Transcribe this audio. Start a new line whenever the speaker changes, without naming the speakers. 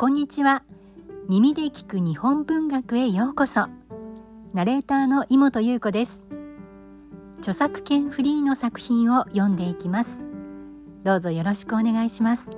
こんにちは。耳で聞く日本文学へようこそ。ナレーターの井本優子です。著作権フリーの作品を読んでいきます。どうぞよろしくお願いします。